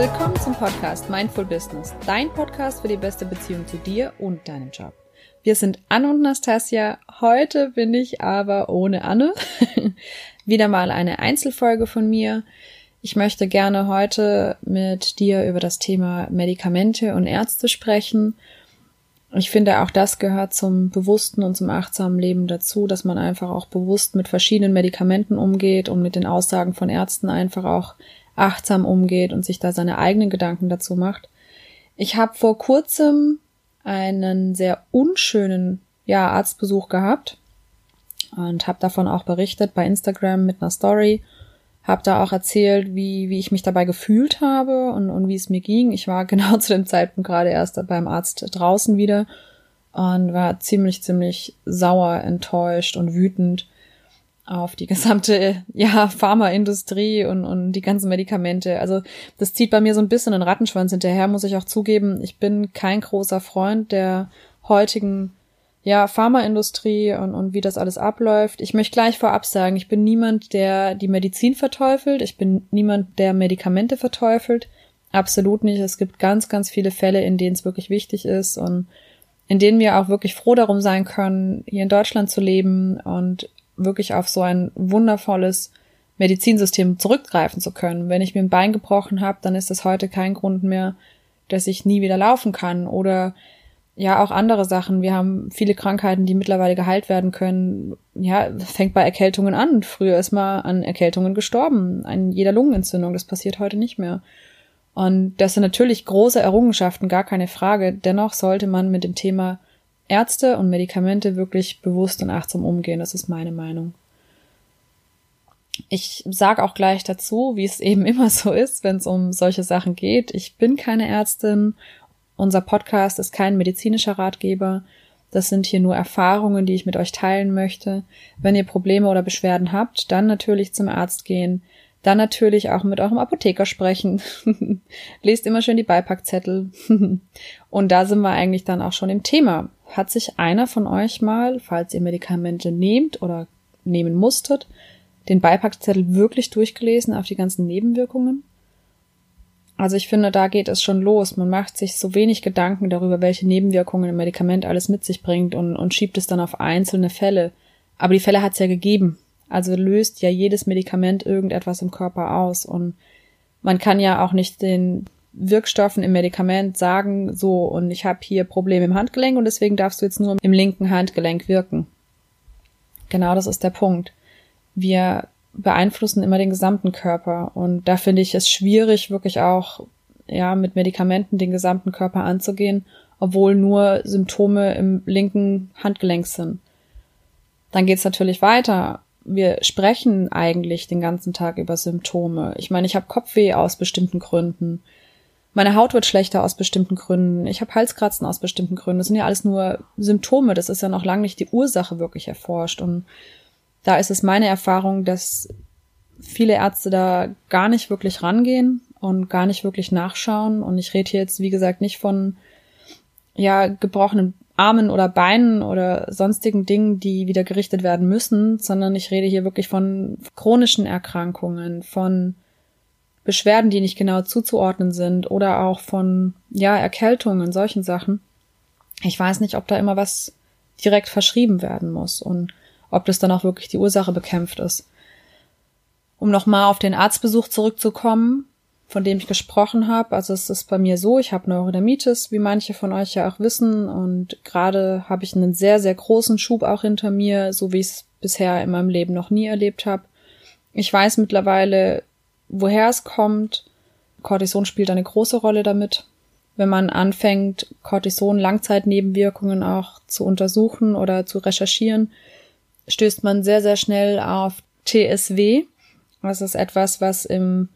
Willkommen zum Podcast Mindful Business, dein Podcast für die beste Beziehung zu dir und deinem Job. Wir sind Anne und Nastasia. Heute bin ich aber ohne Anne. Wieder mal eine Einzelfolge von mir. Ich möchte gerne heute mit dir über das Thema Medikamente und Ärzte sprechen. Ich finde, auch das gehört zum bewussten und zum achtsamen Leben dazu, dass man einfach auch bewusst mit verschiedenen Medikamenten umgeht und mit den Aussagen von Ärzten einfach auch achtsam umgeht und sich da seine eigenen Gedanken dazu macht. Ich habe vor kurzem einen sehr unschönen ja, Arztbesuch gehabt und habe davon auch berichtet bei Instagram mit einer Story. Habe da auch erzählt, wie, wie ich mich dabei gefühlt habe und, und wie es mir ging. Ich war genau zu dem Zeitpunkt gerade erst beim Arzt draußen wieder und war ziemlich, ziemlich sauer, enttäuscht und wütend auf die gesamte ja Pharmaindustrie und und die ganzen Medikamente. Also das zieht bei mir so ein bisschen einen Rattenschwanz hinterher, muss ich auch zugeben. Ich bin kein großer Freund der heutigen ja Pharmaindustrie und und wie das alles abläuft. Ich möchte gleich vorab sagen, ich bin niemand, der die Medizin verteufelt. Ich bin niemand, der Medikamente verteufelt. Absolut nicht. Es gibt ganz ganz viele Fälle, in denen es wirklich wichtig ist und in denen wir auch wirklich froh darum sein können, hier in Deutschland zu leben und wirklich auf so ein wundervolles Medizinsystem zurückgreifen zu können. Wenn ich mir ein Bein gebrochen habe, dann ist das heute kein Grund mehr, dass ich nie wieder laufen kann oder ja auch andere Sachen. Wir haben viele Krankheiten, die mittlerweile geheilt werden können. Ja, fängt bei Erkältungen an. Früher ist man an Erkältungen gestorben, an jeder Lungenentzündung. Das passiert heute nicht mehr. Und das sind natürlich große Errungenschaften, gar keine Frage. Dennoch sollte man mit dem Thema Ärzte und Medikamente wirklich bewusst und achtsam umgehen. Das ist meine Meinung. Ich sage auch gleich dazu, wie es eben immer so ist, wenn es um solche Sachen geht. Ich bin keine Ärztin. Unser Podcast ist kein medizinischer Ratgeber. Das sind hier nur Erfahrungen, die ich mit euch teilen möchte. Wenn ihr Probleme oder Beschwerden habt, dann natürlich zum Arzt gehen. Dann natürlich auch mit eurem Apotheker sprechen. Lest immer schön die Beipackzettel. Und da sind wir eigentlich dann auch schon im Thema. Hat sich einer von euch mal, falls ihr Medikamente nehmt oder nehmen musstet, den Beipackzettel wirklich durchgelesen auf die ganzen Nebenwirkungen? Also ich finde, da geht es schon los. Man macht sich so wenig Gedanken darüber, welche Nebenwirkungen ein Medikament alles mit sich bringt und, und schiebt es dann auf einzelne Fälle. Aber die Fälle hat es ja gegeben. Also löst ja jedes Medikament irgendetwas im Körper aus und man kann ja auch nicht den Wirkstoffen im Medikament sagen, so, und ich habe hier Probleme im Handgelenk und deswegen darfst du jetzt nur im linken Handgelenk wirken. Genau das ist der Punkt. Wir beeinflussen immer den gesamten Körper und da finde ich es schwierig, wirklich auch ja mit Medikamenten den gesamten Körper anzugehen, obwohl nur Symptome im linken Handgelenk sind. Dann geht's natürlich weiter. Wir sprechen eigentlich den ganzen Tag über Symptome. Ich meine, ich habe Kopfweh aus bestimmten Gründen. Meine Haut wird schlechter aus bestimmten Gründen. Ich habe Halskratzen aus bestimmten Gründen. Das sind ja alles nur Symptome. Das ist ja noch lange nicht die Ursache wirklich erforscht. Und da ist es meine Erfahrung, dass viele Ärzte da gar nicht wirklich rangehen und gar nicht wirklich nachschauen. Und ich rede hier jetzt, wie gesagt, nicht von ja gebrochenen Armen oder Beinen oder sonstigen Dingen, die wieder gerichtet werden müssen, sondern ich rede hier wirklich von chronischen Erkrankungen, von Beschwerden, die nicht genau zuzuordnen sind oder auch von, ja, Erkältungen, solchen Sachen. Ich weiß nicht, ob da immer was direkt verschrieben werden muss und ob das dann auch wirklich die Ursache bekämpft ist. Um nochmal auf den Arztbesuch zurückzukommen, von dem ich gesprochen habe. Also es ist bei mir so, ich habe Neurodermitis, wie manche von euch ja auch wissen. Und gerade habe ich einen sehr, sehr großen Schub auch hinter mir, so wie ich es bisher in meinem Leben noch nie erlebt habe. Ich weiß mittlerweile, woher es kommt. Cortison spielt eine große Rolle damit. Wenn man anfängt, Cortison Langzeitnebenwirkungen auch zu untersuchen oder zu recherchieren, stößt man sehr, sehr schnell auf TSW. Das ist etwas, was im,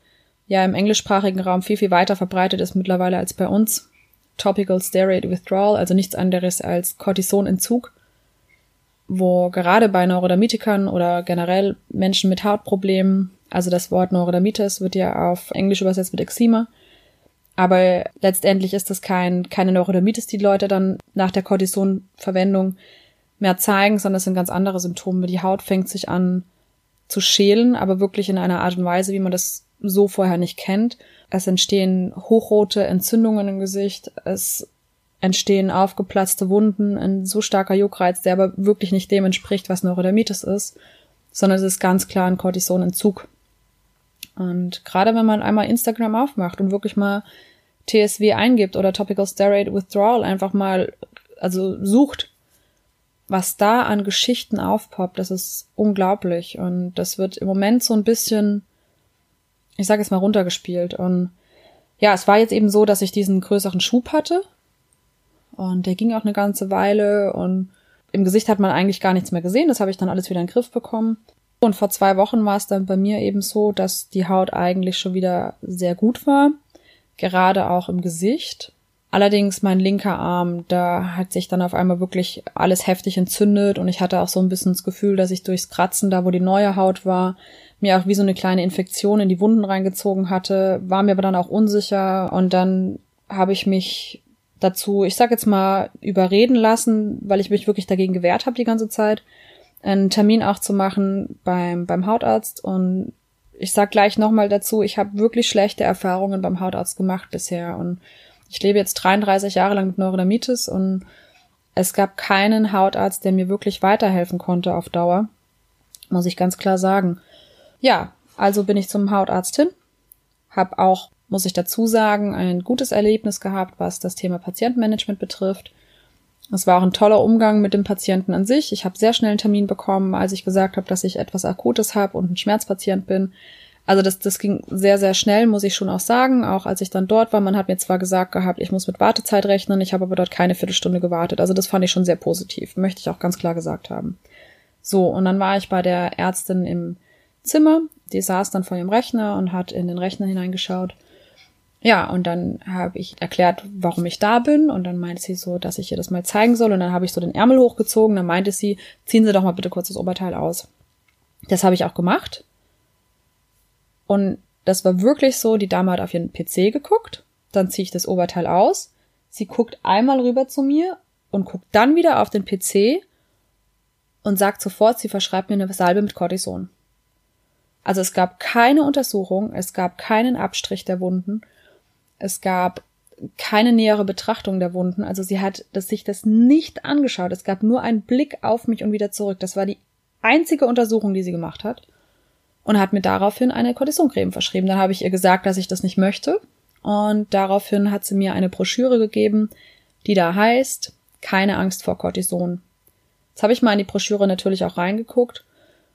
ja, im englischsprachigen Raum viel, viel weiter verbreitet ist mittlerweile als bei uns. Topical Steroid Withdrawal, also nichts anderes als Cortisonentzug, wo gerade bei Neurodermitikern oder generell Menschen mit Hautproblemen also das Wort Neurodermitis wird ja auf Englisch übersetzt mit Eczema. Aber letztendlich ist das kein, keine Neurodermitis, die Leute dann nach der Cortisonverwendung mehr zeigen, sondern es sind ganz andere Symptome. Die Haut fängt sich an zu schälen, aber wirklich in einer Art und Weise, wie man das so vorher nicht kennt. Es entstehen hochrote Entzündungen im Gesicht. Es entstehen aufgeplatzte Wunden, ein so starker Juckreiz, der aber wirklich nicht dem entspricht, was Neurodermitis ist, sondern es ist ganz klar ein Cortisonentzug. Und gerade wenn man einmal Instagram aufmacht und wirklich mal TSW eingibt oder Topical Steroid Withdrawal einfach mal, also sucht, was da an Geschichten aufpoppt, das ist unglaublich. Und das wird im Moment so ein bisschen, ich sage jetzt mal, runtergespielt. Und ja, es war jetzt eben so, dass ich diesen größeren Schub hatte. Und der ging auch eine ganze Weile. Und im Gesicht hat man eigentlich gar nichts mehr gesehen. Das habe ich dann alles wieder in den Griff bekommen. Und vor zwei Wochen war es dann bei mir eben so, dass die Haut eigentlich schon wieder sehr gut war. Gerade auch im Gesicht. Allerdings mein linker Arm, da hat sich dann auf einmal wirklich alles heftig entzündet und ich hatte auch so ein bisschen das Gefühl, dass ich durchs Kratzen, da wo die neue Haut war, mir auch wie so eine kleine Infektion in die Wunden reingezogen hatte, war mir aber dann auch unsicher und dann habe ich mich dazu, ich sag jetzt mal, überreden lassen, weil ich mich wirklich dagegen gewehrt habe die ganze Zeit, einen Termin auch zu machen beim, beim Hautarzt und ich sag gleich nochmal dazu, ich habe wirklich schlechte Erfahrungen beim Hautarzt gemacht bisher und ich lebe jetzt 33 Jahre lang mit Neurodermitis und es gab keinen Hautarzt, der mir wirklich weiterhelfen konnte auf Dauer. Muss ich ganz klar sagen. Ja, also bin ich zum Hautarzt hin. Hab auch, muss ich dazu sagen, ein gutes Erlebnis gehabt, was das Thema Patientenmanagement betrifft. Es war auch ein toller Umgang mit dem Patienten an sich. Ich habe sehr schnell einen Termin bekommen, als ich gesagt habe, dass ich etwas Akutes habe und ein Schmerzpatient bin. Also das, das ging sehr, sehr schnell, muss ich schon auch sagen. Auch als ich dann dort war, man hat mir zwar gesagt gehabt, ich muss mit Wartezeit rechnen, ich habe aber dort keine Viertelstunde gewartet. Also das fand ich schon sehr positiv, möchte ich auch ganz klar gesagt haben. So, und dann war ich bei der Ärztin im Zimmer, die saß dann vor ihrem Rechner und hat in den Rechner hineingeschaut. Ja, und dann habe ich erklärt, warum ich da bin. Und dann meinte sie so, dass ich ihr das mal zeigen soll. Und dann habe ich so den Ärmel hochgezogen. Dann meinte sie, ziehen Sie doch mal bitte kurz das Oberteil aus. Das habe ich auch gemacht. Und das war wirklich so, die Dame hat auf ihren PC geguckt, dann ziehe ich das Oberteil aus, sie guckt einmal rüber zu mir und guckt dann wieder auf den PC und sagt sofort, sie verschreibt mir eine Salbe mit Cortison. Also es gab keine Untersuchung, es gab keinen Abstrich der Wunden, es gab keine nähere Betrachtung der Wunden. Also sie hat das, sich das nicht angeschaut. Es gab nur einen Blick auf mich und wieder zurück. Das war die einzige Untersuchung, die sie gemacht hat und hat mir daraufhin eine Cortisoncreme verschrieben. Dann habe ich ihr gesagt, dass ich das nicht möchte und daraufhin hat sie mir eine Broschüre gegeben, die da heißt Keine Angst vor Cortison. Jetzt habe ich mal in die Broschüre natürlich auch reingeguckt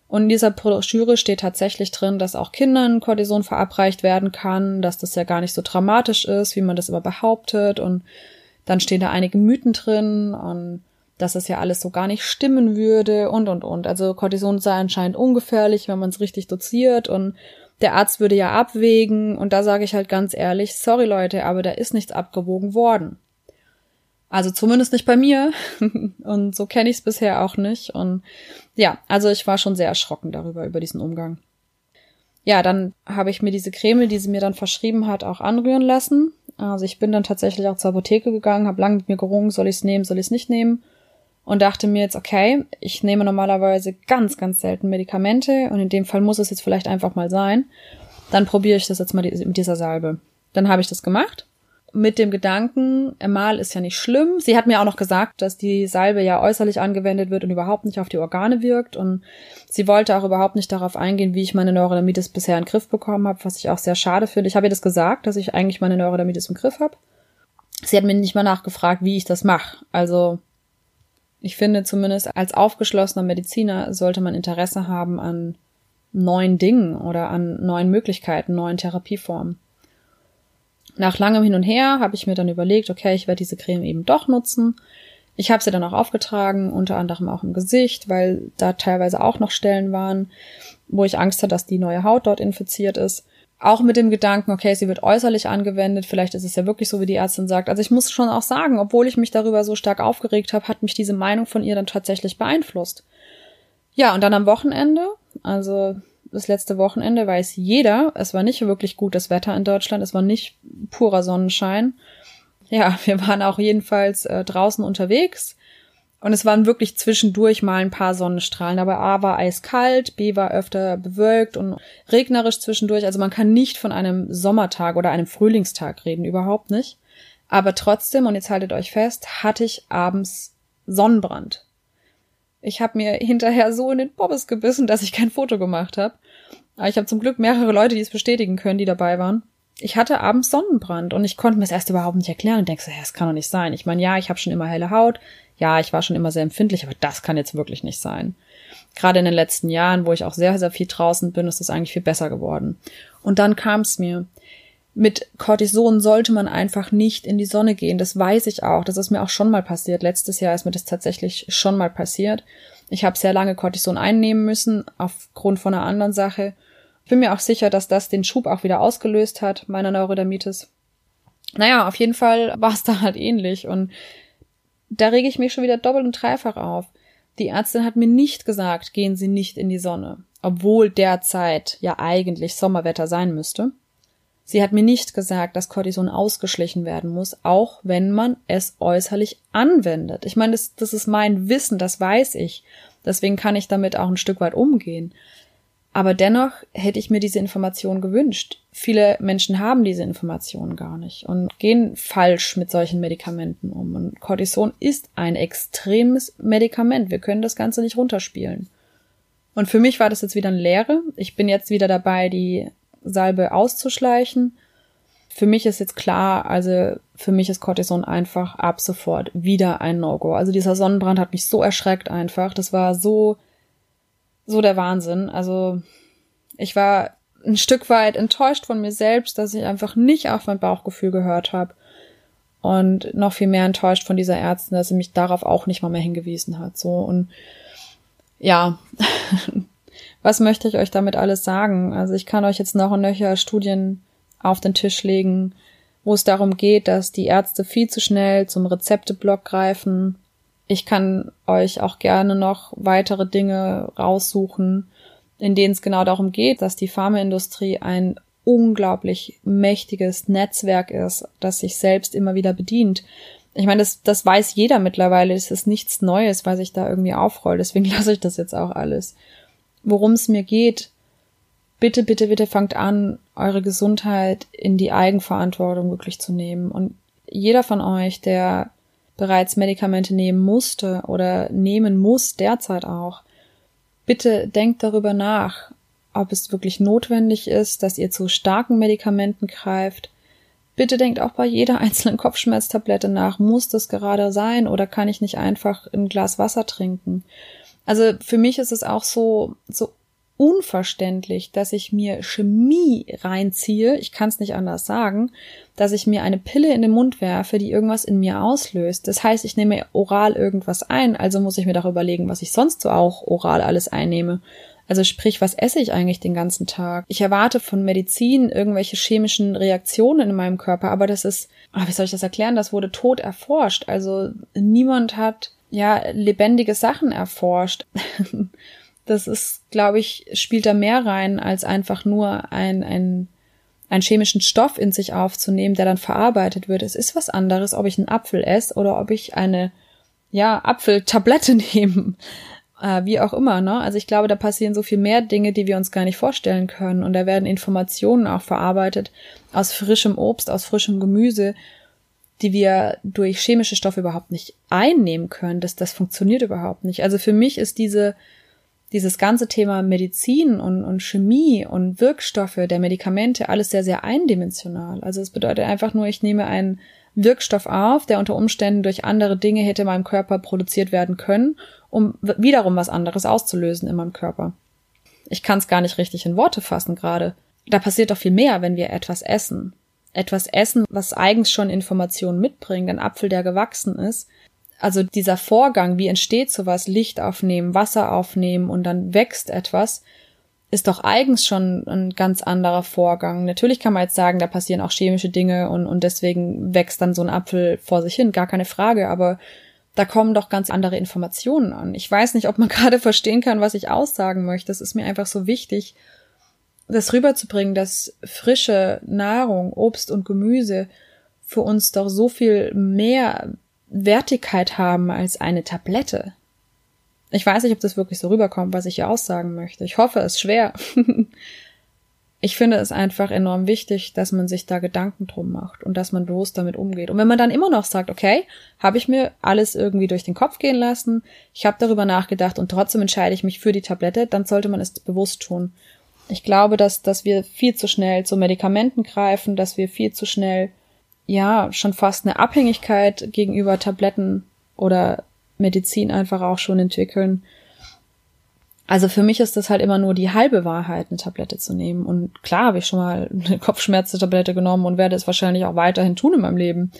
und in dieser Broschüre steht tatsächlich drin, dass auch Kindern Cortison verabreicht werden kann, dass das ja gar nicht so dramatisch ist, wie man das immer behauptet und dann stehen da einige Mythen drin und dass es ja alles so gar nicht stimmen würde und und und. Also Cortison sei anscheinend ungefährlich, wenn man es richtig doziert und der Arzt würde ja abwägen und da sage ich halt ganz ehrlich, sorry Leute, aber da ist nichts abgewogen worden. Also zumindest nicht bei mir und so kenne ich es bisher auch nicht und ja, also ich war schon sehr erschrocken darüber über diesen Umgang. Ja, dann habe ich mir diese Creme, die sie mir dann verschrieben hat, auch anrühren lassen. Also ich bin dann tatsächlich auch zur Apotheke gegangen, habe lange mit mir gerungen, soll ich es nehmen, soll ich es nicht nehmen und dachte mir jetzt, okay, ich nehme normalerweise ganz, ganz selten Medikamente und in dem Fall muss es jetzt vielleicht einfach mal sein. Dann probiere ich das jetzt mal mit dieser Salbe. Dann habe ich das gemacht. Mit dem Gedanken, mal ist ja nicht schlimm. Sie hat mir auch noch gesagt, dass die Salbe ja äußerlich angewendet wird und überhaupt nicht auf die Organe wirkt. Und sie wollte auch überhaupt nicht darauf eingehen, wie ich meine Neurodermitis bisher in den Griff bekommen habe, was ich auch sehr schade finde. Ich habe ihr das gesagt, dass ich eigentlich meine Neurodermitis im Griff habe. Sie hat mir nicht mal nachgefragt, wie ich das mache. Also ich finde zumindest als aufgeschlossener Mediziner sollte man Interesse haben an neuen Dingen oder an neuen Möglichkeiten, neuen Therapieformen. Nach langem Hin und Her habe ich mir dann überlegt, okay, ich werde diese Creme eben doch nutzen. Ich habe sie dann auch aufgetragen, unter anderem auch im Gesicht, weil da teilweise auch noch Stellen waren, wo ich Angst hatte, dass die neue Haut dort infiziert ist auch mit dem Gedanken, okay, sie wird äußerlich angewendet, vielleicht ist es ja wirklich so, wie die Ärztin sagt. Also ich muss schon auch sagen, obwohl ich mich darüber so stark aufgeregt habe, hat mich diese Meinung von ihr dann tatsächlich beeinflusst. Ja, und dann am Wochenende, also das letzte Wochenende weiß jeder, es war nicht wirklich gutes Wetter in Deutschland, es war nicht purer Sonnenschein. Ja, wir waren auch jedenfalls äh, draußen unterwegs Und es waren wirklich zwischendurch mal ein paar Sonnenstrahlen, aber A war eiskalt, B war öfter bewölkt und regnerisch zwischendurch. Also man kann nicht von einem Sommertag oder einem Frühlingstag reden, überhaupt nicht. Aber trotzdem, und jetzt haltet euch fest, hatte ich abends Sonnenbrand. Ich habe mir hinterher so in den Bobbes gebissen, dass ich kein Foto gemacht habe. Aber ich habe zum Glück mehrere Leute, die es bestätigen können, die dabei waren. Ich hatte abends Sonnenbrand und ich konnte mir es erst überhaupt nicht erklären und denkst, ja, das kann doch nicht sein. Ich meine, ja, ich habe schon immer helle Haut, ja, ich war schon immer sehr empfindlich, aber das kann jetzt wirklich nicht sein. Gerade in den letzten Jahren, wo ich auch sehr, sehr viel draußen bin, ist es eigentlich viel besser geworden. Und dann kam es mir. Mit Cortison sollte man einfach nicht in die Sonne gehen. Das weiß ich auch. Das ist mir auch schon mal passiert. Letztes Jahr ist mir das tatsächlich schon mal passiert. Ich habe sehr lange Cortison einnehmen müssen, aufgrund von einer anderen Sache. Ich bin mir auch sicher, dass das den Schub auch wieder ausgelöst hat, meiner Neurodermitis. Naja, auf jeden Fall war es da halt ähnlich. Und da rege ich mich schon wieder doppelt und dreifach auf. Die Ärztin hat mir nicht gesagt, gehen Sie nicht in die Sonne, obwohl derzeit ja eigentlich Sommerwetter sein müsste. Sie hat mir nicht gesagt, dass Cortison ausgeschlichen werden muss, auch wenn man es äußerlich anwendet. Ich meine, das, das ist mein Wissen, das weiß ich. Deswegen kann ich damit auch ein Stück weit umgehen. Aber dennoch hätte ich mir diese Information gewünscht. Viele Menschen haben diese Informationen gar nicht und gehen falsch mit solchen Medikamenten um. Und Cortison ist ein extremes Medikament. Wir können das Ganze nicht runterspielen. Und für mich war das jetzt wieder eine Lehre. Ich bin jetzt wieder dabei, die Salbe auszuschleichen. Für mich ist jetzt klar, also für mich ist Cortison einfach ab sofort wieder ein No-Go. Also dieser Sonnenbrand hat mich so erschreckt einfach. Das war so so der Wahnsinn. Also ich war ein Stück weit enttäuscht von mir selbst, dass ich einfach nicht auf mein Bauchgefühl gehört habe. Und noch viel mehr enttäuscht von dieser Ärztin, dass sie mich darauf auch nicht mal mehr hingewiesen hat. So und ja, was möchte ich euch damit alles sagen? Also ich kann euch jetzt noch und nöcher Studien auf den Tisch legen, wo es darum geht, dass die Ärzte viel zu schnell zum Rezepteblock greifen, ich kann euch auch gerne noch weitere Dinge raussuchen, in denen es genau darum geht, dass die Pharmaindustrie ein unglaublich mächtiges Netzwerk ist, das sich selbst immer wieder bedient. Ich meine, das, das weiß jeder mittlerweile. Es ist nichts Neues, weil sich da irgendwie aufrollt. Deswegen lasse ich das jetzt auch alles. Worum es mir geht, bitte, bitte, bitte fangt an, eure Gesundheit in die Eigenverantwortung wirklich zu nehmen. Und jeder von euch, der bereits Medikamente nehmen musste oder nehmen muss derzeit auch, bitte denkt darüber nach, ob es wirklich notwendig ist, dass ihr zu starken Medikamenten greift. Bitte denkt auch bei jeder einzelnen Kopfschmerztablette nach, muss das gerade sein oder kann ich nicht einfach ein Glas Wasser trinken? Also für mich ist es auch so, so unverständlich, dass ich mir Chemie reinziehe, ich kann es nicht anders sagen, dass ich mir eine Pille in den Mund werfe, die irgendwas in mir auslöst. Das heißt, ich nehme oral irgendwas ein, also muss ich mir doch überlegen, was ich sonst so auch oral alles einnehme. Also sprich, was esse ich eigentlich den ganzen Tag? Ich erwarte von Medizin irgendwelche chemischen Reaktionen in meinem Körper, aber das ist, ah, wie soll ich das erklären? Das wurde tot erforscht. Also niemand hat ja lebendige Sachen erforscht. das ist, glaube ich, spielt da mehr rein, als einfach nur ein, ein, einen chemischen Stoff in sich aufzunehmen, der dann verarbeitet wird. Es ist was anderes, ob ich einen Apfel esse oder ob ich eine, ja, Apfeltablette nehme. Äh, wie auch immer, ne? Also ich glaube, da passieren so viel mehr Dinge, die wir uns gar nicht vorstellen können. Und da werden Informationen auch verarbeitet aus frischem Obst, aus frischem Gemüse, die wir durch chemische Stoffe überhaupt nicht einnehmen können. Das, das funktioniert überhaupt nicht. Also für mich ist diese dieses ganze Thema Medizin und, und Chemie und Wirkstoffe der Medikamente alles sehr, sehr eindimensional. Also es bedeutet einfach nur, ich nehme einen Wirkstoff auf, der unter Umständen durch andere Dinge hätte in meinem Körper produziert werden können, um wiederum was anderes auszulösen in meinem Körper. Ich kann es gar nicht richtig in Worte fassen gerade. Da passiert doch viel mehr, wenn wir etwas essen. Etwas essen, was eigens schon Informationen mitbringt, ein Apfel, der gewachsen ist, also dieser Vorgang, wie entsteht sowas, Licht aufnehmen, Wasser aufnehmen und dann wächst etwas, ist doch eigens schon ein ganz anderer Vorgang. Natürlich kann man jetzt sagen, da passieren auch chemische Dinge und, und deswegen wächst dann so ein Apfel vor sich hin, gar keine Frage, aber da kommen doch ganz andere Informationen an. Ich weiß nicht, ob man gerade verstehen kann, was ich aussagen möchte. Es ist mir einfach so wichtig, das rüberzubringen, dass frische Nahrung, Obst und Gemüse für uns doch so viel mehr Wertigkeit haben als eine Tablette. Ich weiß nicht, ob das wirklich so rüberkommt, was ich hier aussagen möchte. Ich hoffe, es ist schwer. ich finde es einfach enorm wichtig, dass man sich da Gedanken drum macht und dass man bewusst damit umgeht. Und wenn man dann immer noch sagt, okay, habe ich mir alles irgendwie durch den Kopf gehen lassen, ich habe darüber nachgedacht und trotzdem entscheide ich mich für die Tablette, dann sollte man es bewusst tun. Ich glaube, dass, dass wir viel zu schnell zu Medikamenten greifen, dass wir viel zu schnell, ja, schon fast eine Abhängigkeit gegenüber Tabletten oder Medizin einfach auch schon entwickeln. Also für mich ist das halt immer nur die halbe Wahrheit, eine Tablette zu nehmen. Und klar habe ich schon mal eine Kopfschmerztablette genommen und werde es wahrscheinlich auch weiterhin tun in meinem Leben.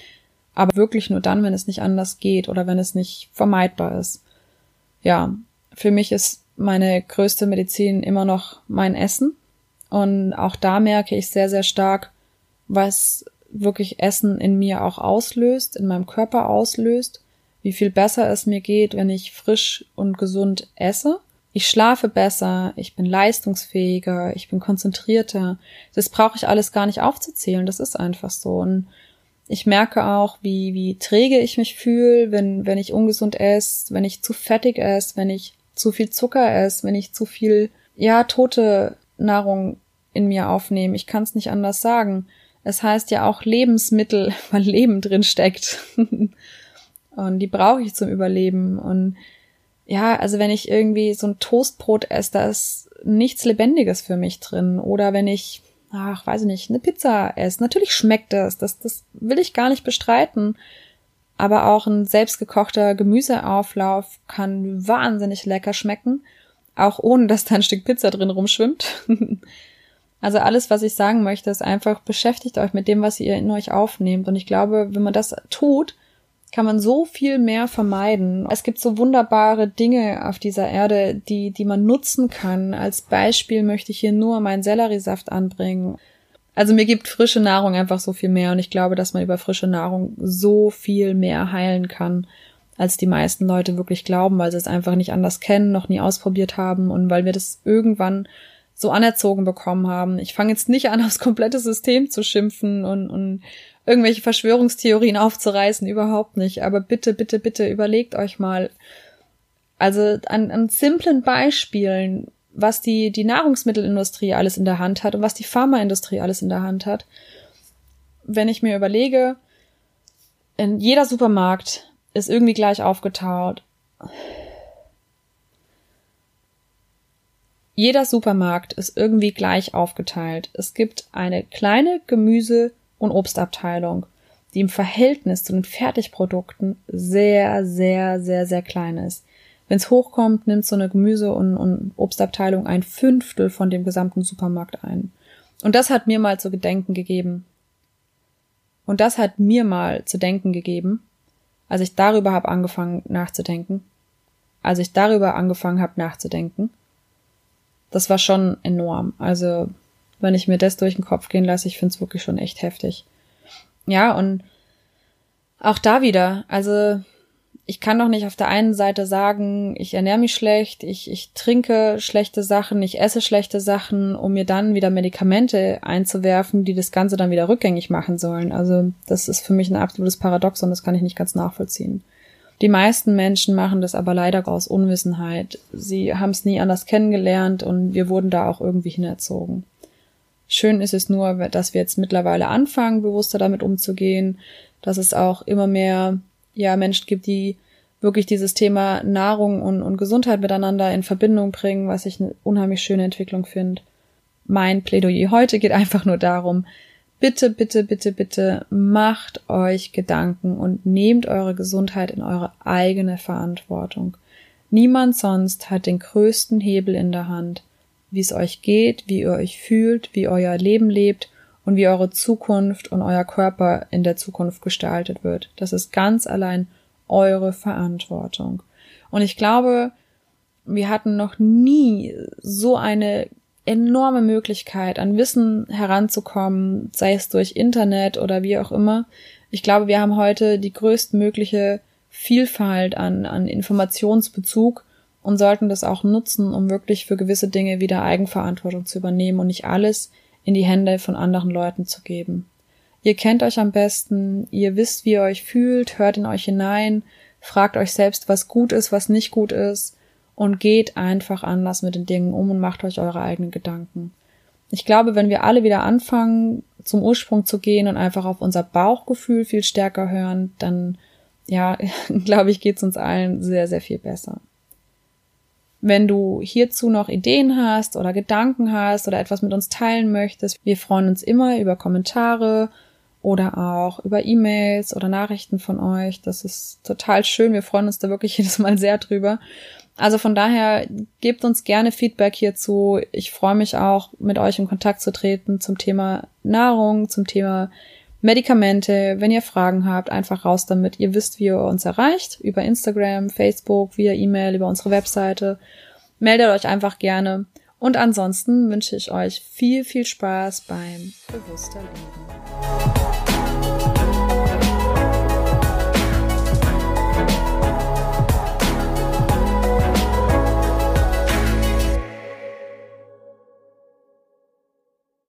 Aber wirklich nur dann, wenn es nicht anders geht oder wenn es nicht vermeidbar ist. Ja, für mich ist meine größte Medizin immer noch mein Essen. Und auch da merke ich sehr, sehr stark, was wirklich Essen in mir auch auslöst, in meinem Körper auslöst, wie viel besser es mir geht, wenn ich frisch und gesund esse ich schlafe besser, ich bin leistungsfähiger, ich bin konzentrierter. Das brauche ich alles gar nicht aufzuzählen, das ist einfach so. Und ich merke auch, wie, wie träge ich mich fühle, wenn, wenn ich ungesund esse, wenn ich zu fettig esse, wenn ich zu viel Zucker esse, wenn ich zu viel, ja, tote Nahrung in mir aufnehme. Ich kann es nicht anders sagen. Es heißt ja auch Lebensmittel, weil Leben drin steckt. und die brauche ich zum Überleben. Und ja, also wenn ich irgendwie so ein Toastbrot esse, da ist nichts Lebendiges für mich drin. Oder wenn ich, ach, weiß ich nicht, eine Pizza esse, natürlich schmeckt das, das, das will ich gar nicht bestreiten. Aber auch ein selbstgekochter Gemüseauflauf kann wahnsinnig lecker schmecken, auch ohne dass da ein Stück Pizza drin rumschwimmt. also alles, was ich sagen möchte, ist einfach, beschäftigt euch mit dem, was ihr in euch aufnehmt. Und ich glaube, wenn man das tut, kann man so viel mehr vermeiden. Es gibt so wunderbare Dinge auf dieser Erde, die, die man nutzen kann. Als Beispiel möchte ich hier nur meinen Selleriesaft anbringen. Also mir gibt frische Nahrung einfach so viel mehr und ich glaube, dass man über frische Nahrung so viel mehr heilen kann, als die meisten Leute wirklich glauben, weil sie es einfach nicht anders kennen, noch nie ausprobiert haben und weil wir das irgendwann so anerzogen bekommen haben. Ich fange jetzt nicht an, aufs komplette System zu schimpfen und, und irgendwelche Verschwörungstheorien aufzureißen, überhaupt nicht. Aber bitte, bitte, bitte überlegt euch mal, also an, an simplen Beispielen, was die, die Nahrungsmittelindustrie alles in der Hand hat und was die Pharmaindustrie alles in der Hand hat. Wenn ich mir überlege, in jeder Supermarkt ist irgendwie gleich aufgetaut. Jeder Supermarkt ist irgendwie gleich aufgeteilt. Es gibt eine kleine Gemüse- und Obstabteilung, die im Verhältnis zu den Fertigprodukten sehr, sehr, sehr, sehr klein ist. Wenn es hochkommt, nimmt so eine Gemüse- und, und Obstabteilung ein Fünftel von dem gesamten Supermarkt ein. Und das hat mir mal zu gedenken gegeben. Und das hat mir mal zu denken gegeben, als ich darüber habe angefangen nachzudenken. Als ich darüber angefangen habe nachzudenken. Das war schon enorm. Also wenn ich mir das durch den Kopf gehen lasse, ich finde es wirklich schon echt heftig. Ja, und auch da wieder, also ich kann doch nicht auf der einen Seite sagen, ich ernähre mich schlecht, ich, ich trinke schlechte Sachen, ich esse schlechte Sachen, um mir dann wieder Medikamente einzuwerfen, die das Ganze dann wieder rückgängig machen sollen. Also das ist für mich ein absolutes Paradox und das kann ich nicht ganz nachvollziehen. Die meisten Menschen machen das aber leider aus Unwissenheit. Sie haben es nie anders kennengelernt und wir wurden da auch irgendwie hinerzogen. Schön ist es nur, dass wir jetzt mittlerweile anfangen, bewusster damit umzugehen, dass es auch immer mehr ja, Menschen gibt, die wirklich dieses Thema Nahrung und, und Gesundheit miteinander in Verbindung bringen, was ich eine unheimlich schöne Entwicklung finde. Mein Plädoyer heute geht einfach nur darum, bitte, bitte, bitte, bitte macht euch Gedanken und nehmt eure Gesundheit in eure eigene Verantwortung. Niemand sonst hat den größten Hebel in der Hand wie es euch geht, wie ihr euch fühlt, wie euer Leben lebt und wie eure Zukunft und euer Körper in der Zukunft gestaltet wird. Das ist ganz allein eure Verantwortung. Und ich glaube, wir hatten noch nie so eine enorme Möglichkeit, an Wissen heranzukommen, sei es durch Internet oder wie auch immer. Ich glaube, wir haben heute die größtmögliche Vielfalt an, an Informationsbezug und sollten das auch nutzen, um wirklich für gewisse Dinge wieder Eigenverantwortung zu übernehmen und nicht alles in die Hände von anderen Leuten zu geben. Ihr kennt euch am besten, ihr wisst, wie ihr euch fühlt, hört in euch hinein, fragt euch selbst, was gut ist, was nicht gut ist und geht einfach anders mit den Dingen um und macht euch eure eigenen Gedanken. Ich glaube, wenn wir alle wieder anfangen, zum Ursprung zu gehen und einfach auf unser Bauchgefühl viel stärker hören, dann, ja, glaube ich, geht es uns allen sehr, sehr viel besser. Wenn du hierzu noch Ideen hast oder Gedanken hast oder etwas mit uns teilen möchtest, wir freuen uns immer über Kommentare oder auch über E-Mails oder Nachrichten von euch. Das ist total schön. Wir freuen uns da wirklich jedes Mal sehr drüber. Also von daher gebt uns gerne Feedback hierzu. Ich freue mich auch, mit euch in Kontakt zu treten zum Thema Nahrung, zum Thema Medikamente. Wenn ihr Fragen habt, einfach raus damit. Ihr wisst, wie ihr uns erreicht. Über Instagram, Facebook, via E-Mail, über unsere Webseite. Meldet euch einfach gerne. Und ansonsten wünsche ich euch viel, viel Spaß beim bewusster Leben.